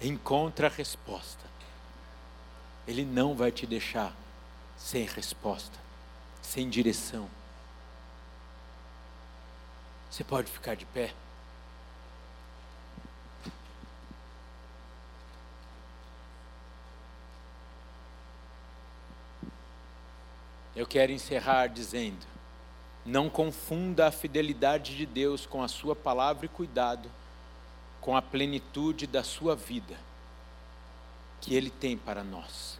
encontra a resposta. Ele não vai te deixar sem resposta, sem direção. Você pode ficar de pé? Eu quero encerrar dizendo: não confunda a fidelidade de Deus com a Sua palavra e cuidado com a plenitude da sua vida que Ele tem para nós.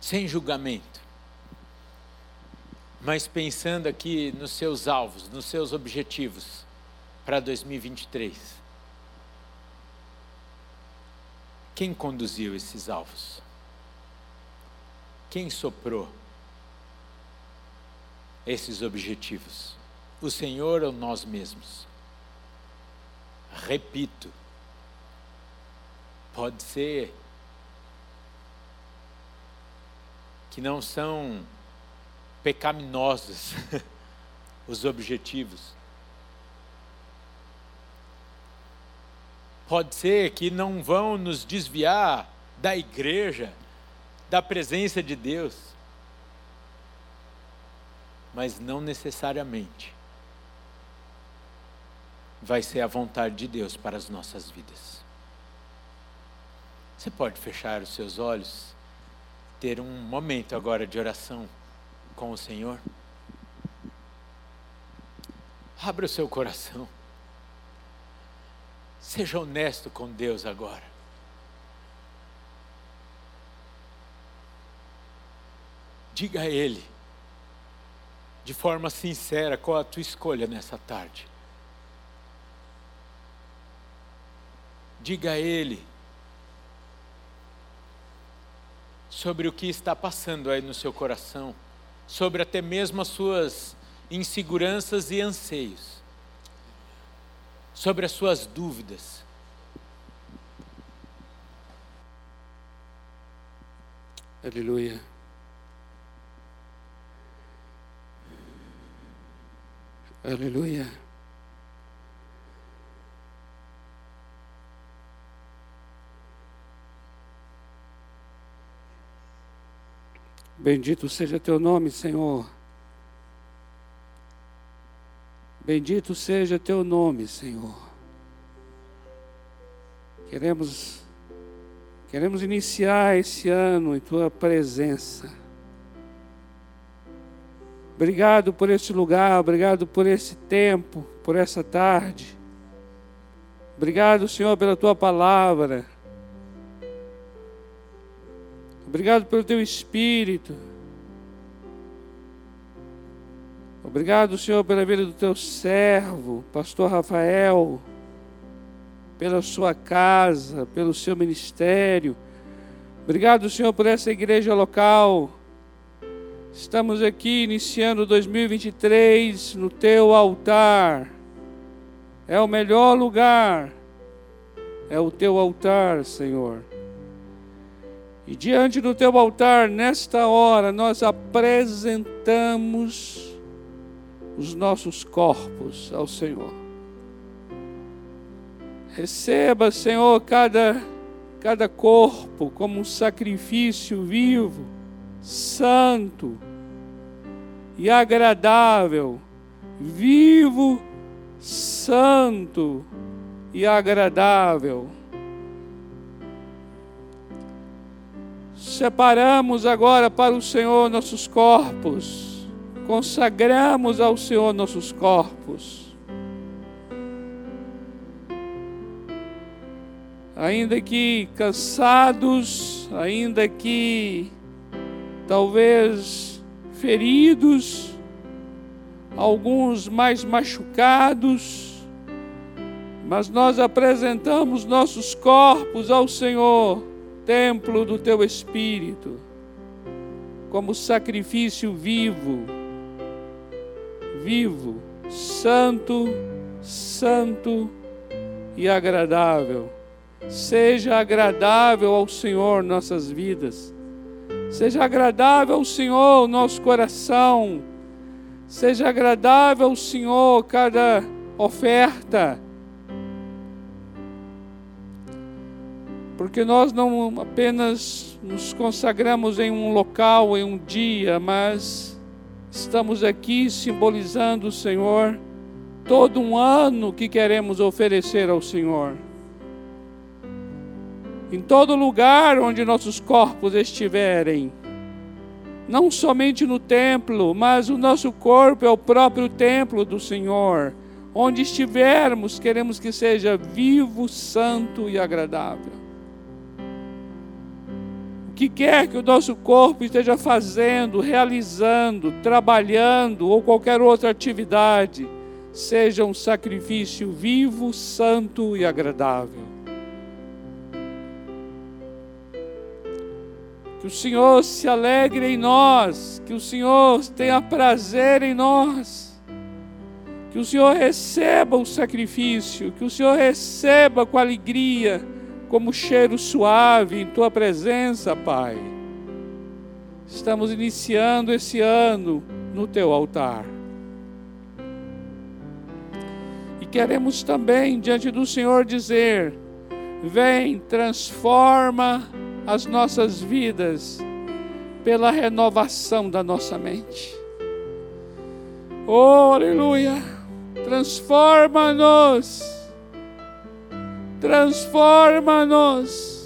Sem julgamento, mas pensando aqui nos seus alvos, nos seus objetivos para 2023. Quem conduziu esses alvos? Quem soprou esses objetivos? O Senhor ou nós mesmos? Repito, pode ser que não são pecaminosos os objetivos, Pode ser que não vão nos desviar da igreja, da presença de Deus, mas não necessariamente vai ser a vontade de Deus para as nossas vidas. Você pode fechar os seus olhos, ter um momento agora de oração com o Senhor. Abra o seu coração. Seja honesto com Deus agora. Diga a Ele, de forma sincera, qual a tua escolha nessa tarde. Diga a Ele sobre o que está passando aí no seu coração, sobre até mesmo as suas inseguranças e anseios, sobre as suas dúvidas. Aleluia. Aleluia. Bendito seja teu nome, Senhor. Bendito seja teu nome, Senhor. Queremos queremos iniciar esse ano em tua presença. Obrigado por esse lugar, obrigado por esse tempo, por essa tarde. Obrigado, Senhor, pela tua palavra. Obrigado pelo teu espírito. Obrigado, Senhor, pela vida do teu servo, pastor Rafael, pela sua casa, pelo seu ministério. Obrigado, Senhor, por essa igreja local. Estamos aqui iniciando 2023 no teu altar. É o melhor lugar. É o teu altar, Senhor. E diante do teu altar, nesta hora, nós apresentamos os nossos corpos ao Senhor. Receba, Senhor, cada, cada corpo como um sacrifício vivo, santo e agradável, vivo, santo e agradável. Separamos agora para o Senhor nossos corpos consagramos ao Senhor nossos corpos. Ainda que cansados, ainda que talvez feridos, alguns mais machucados, mas nós apresentamos nossos corpos ao Senhor, templo do teu Espírito, como sacrifício vivo vivo, santo, santo e agradável. Seja agradável ao Senhor nossas vidas. Seja agradável ao Senhor nosso coração. Seja agradável ao Senhor cada oferta. Porque nós não apenas nos consagramos em um local, em um dia, mas Estamos aqui simbolizando, Senhor, todo um ano que queremos oferecer ao Senhor. Em todo lugar onde nossos corpos estiverem, não somente no templo, mas o nosso corpo é o próprio templo do Senhor. Onde estivermos, queremos que seja vivo, santo e agradável que quer que o nosso corpo esteja fazendo, realizando, trabalhando ou qualquer outra atividade, seja um sacrifício vivo, santo e agradável. Que o Senhor se alegre em nós, que o Senhor tenha prazer em nós, que o Senhor receba o sacrifício, que o Senhor receba com alegria como cheiro suave em tua presença, Pai. Estamos iniciando esse ano no teu altar. E queremos também diante do Senhor dizer: Vem, transforma as nossas vidas pela renovação da nossa mente. Oh, aleluia! Transforma-nos transforma-nos.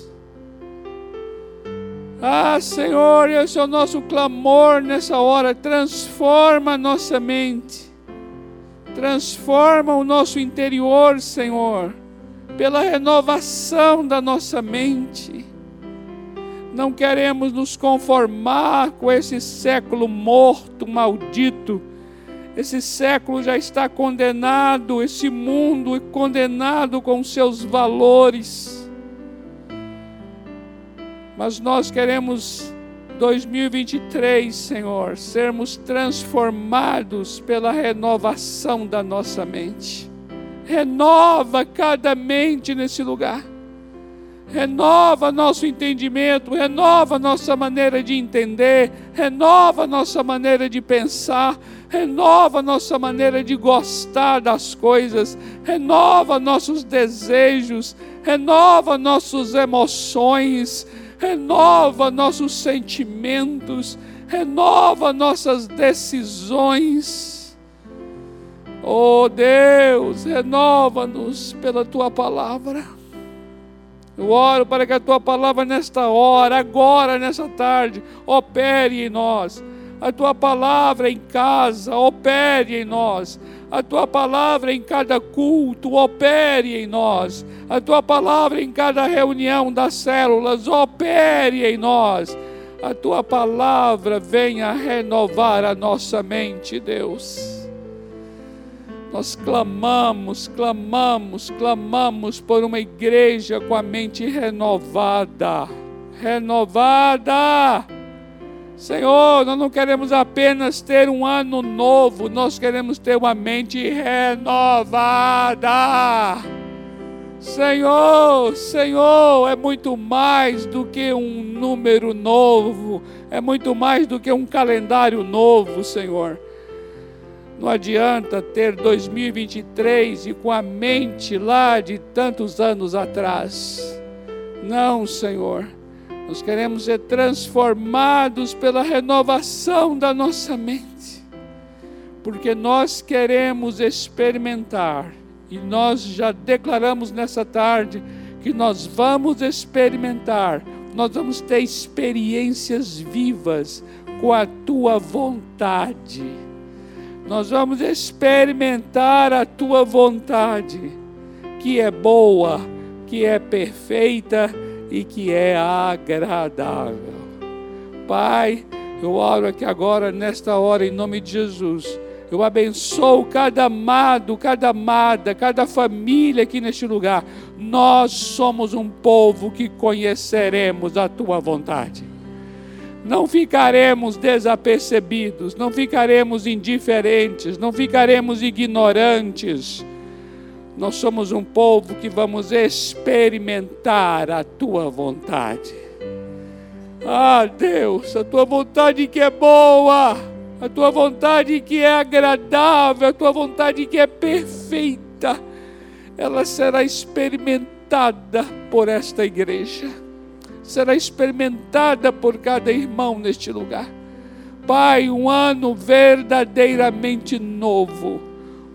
Ah, Senhor, esse é o nosso clamor nessa hora. Transforma a nossa mente, transforma o nosso interior, Senhor, pela renovação da nossa mente. Não queremos nos conformar com esse século morto, maldito, Esse século já está condenado, esse mundo é condenado com seus valores. Mas nós queremos 2023, Senhor, sermos transformados pela renovação da nossa mente. Renova cada mente nesse lugar. Renova nosso entendimento, renova nossa maneira de entender, renova nossa maneira de pensar, renova nossa maneira de gostar das coisas, renova nossos desejos, renova nossas emoções, renova nossos sentimentos, renova nossas decisões. Oh Deus, renova-nos pela tua palavra. Eu oro para que a tua palavra nesta hora, agora, nessa tarde, opere em nós. A tua palavra em casa, opere em nós. A tua palavra em cada culto, opere em nós. A tua palavra em cada reunião das células, opere em nós. A tua palavra venha renovar a nossa mente, Deus. Nós clamamos, clamamos, clamamos por uma igreja com a mente renovada. Renovada. Senhor, nós não queremos apenas ter um ano novo, nós queremos ter uma mente renovada. Senhor, Senhor, é muito mais do que um número novo, é muito mais do que um calendário novo, Senhor. Não adianta ter 2023 e com a mente lá de tantos anos atrás. Não, Senhor. Nós queremos ser transformados pela renovação da nossa mente. Porque nós queremos experimentar, e nós já declaramos nessa tarde que nós vamos experimentar, nós vamos ter experiências vivas com a tua vontade nós vamos experimentar a tua vontade, que é boa, que é perfeita e que é agradável. Pai, eu oro aqui agora, nesta hora, em nome de Jesus. Eu abençoo cada amado, cada amada, cada família aqui neste lugar. Nós somos um povo que conheceremos a tua vontade não ficaremos desapercebidos, não ficaremos indiferentes, não ficaremos ignorantes. Nós somos um povo que vamos experimentar a tua vontade. Ah, Deus, a tua vontade que é boa, a tua vontade que é agradável, a tua vontade que é perfeita, ela será experimentada por esta igreja será experimentada por cada irmão neste lugar. Pai, um ano verdadeiramente novo,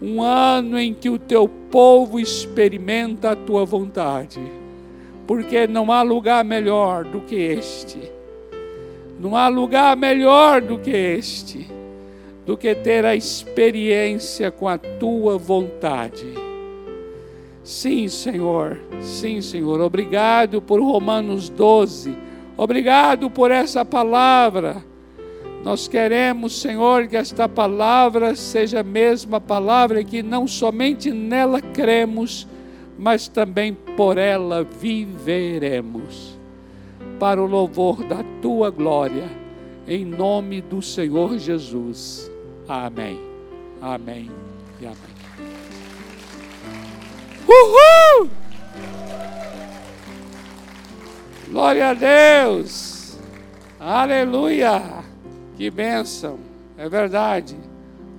um ano em que o teu povo experimenta a tua vontade, porque não há lugar melhor do que este, não há lugar melhor do que este, do que ter a experiência com a tua vontade Sim, Senhor. Sim, Senhor. Obrigado por Romanos 12. Obrigado por essa palavra. Nós queremos, Senhor, que esta palavra seja a mesma palavra que não somente nela cremos, mas também por ela viveremos. Para o louvor da tua glória, em nome do Senhor Jesus. Amém. Amém e amém. Uhul! Glória a Deus! Aleluia! Que bênção! É verdade.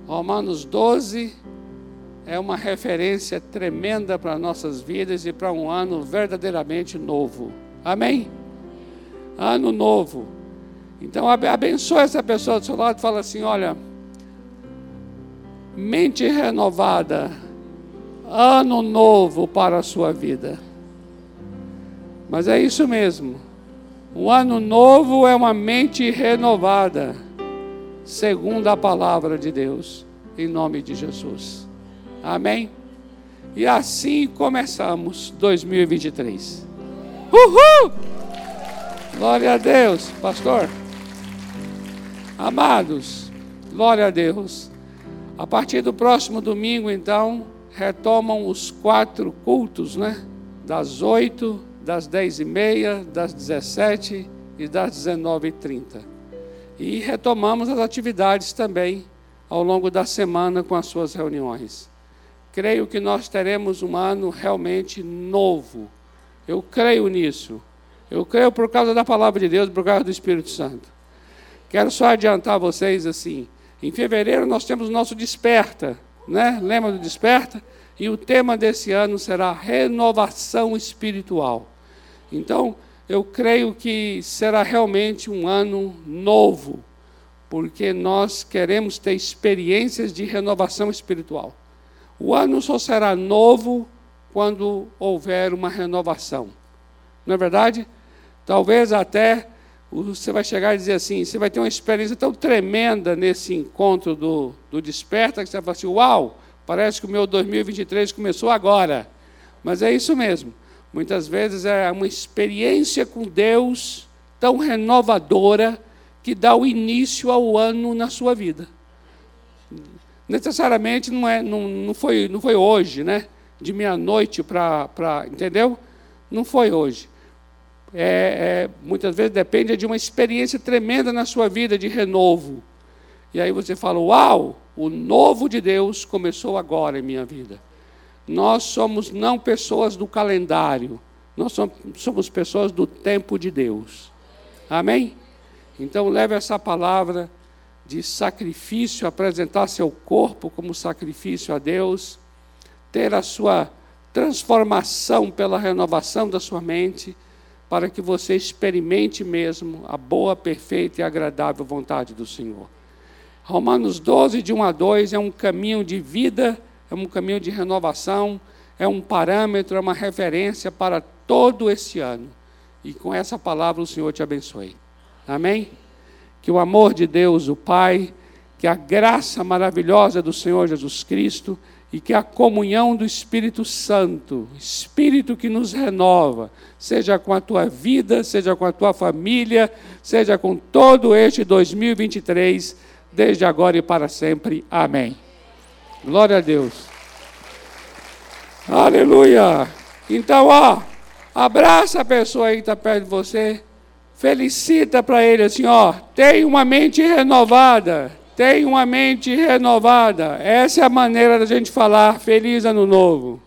Romanos 12 é uma referência tremenda para nossas vidas e para um ano verdadeiramente novo. Amém? Ano novo. Então abençoe essa pessoa do seu lado e fala assim: olha, mente renovada ano novo para a sua vida. Mas é isso mesmo. Um ano novo é uma mente renovada, segundo a palavra de Deus, em nome de Jesus. Amém? E assim começamos 2023. Uhul! Glória a Deus, pastor. Amados, glória a Deus. A partir do próximo domingo, então, retomam os quatro cultos, né? Das oito, das dez e meia, das dezessete e das dezenove e trinta. E retomamos as atividades também ao longo da semana com as suas reuniões. Creio que nós teremos um ano realmente novo. Eu creio nisso. Eu creio por causa da palavra de Deus, por causa do Espírito Santo. Quero só adiantar a vocês assim. Em fevereiro nós temos o nosso Desperta, né? Lembra do Desperta? E o tema desse ano será renovação espiritual. Então, eu creio que será realmente um ano novo, porque nós queremos ter experiências de renovação espiritual. O ano só será novo quando houver uma renovação. Não é verdade? Talvez até você vai chegar e dizer assim, você vai ter uma experiência tão tremenda nesse encontro do, do Desperta, que você vai falar assim, uau, parece que o meu 2023 começou agora. Mas é isso mesmo. Muitas vezes é uma experiência com Deus tão renovadora que dá o início ao ano na sua vida. Necessariamente não, é, não, não, foi, não foi hoje, né? De meia-noite para. Entendeu? Não foi hoje é, é, muitas vezes depende de uma experiência tremenda na sua vida de renovo. E aí você fala: Uau, o novo de Deus começou agora em minha vida. Nós somos não pessoas do calendário, nós somos, pessoas do tempo de Deus. Amém? Então leve essa palavra de sacrifício, apresentar seu corpo como sacrifício a Deus, ter a sua transformação pela renovação da sua mente para que você experimente mesmo a boa, perfeita e agradável vontade do Senhor. Romanos 12, de 1 a 2, é um caminho de vida, é um caminho de renovação, é um parâmetro, é uma referência para todo esse ano. E com essa palavra o Senhor te abençoe. Amém? Que o amor de Deus, o Pai, que a graça maravilhosa do Senhor Jesus Cristo, e que a comunhão do Espírito Santo, Espírito que nos renova, seja com a tua vida, seja com a tua família, seja com todo este 2023, desde agora e para sempre. Amém. Glória a Deus. Aleluia. Então, ó, abraça a pessoa aí que está perto de você, felicita para ele assim, ó, tem uma mente renovada. Tem uma mente renovada. Essa é a maneira da gente falar feliz ano novo.